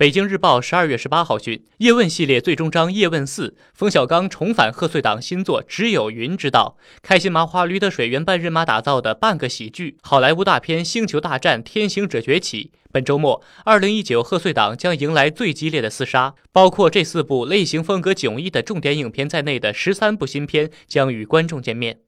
北京日报十二月十八号讯叶问系列最终章叶问四冯小刚重返贺岁档新作只有云知道开心麻花驴得水原班人马打造的半个喜剧好莱坞大片星球大战天行者崛起。本周末二零一九贺岁档将迎来最激烈的厮杀包括这四部类型风格迥异的重点影片在内的十三部新片将与观众见面。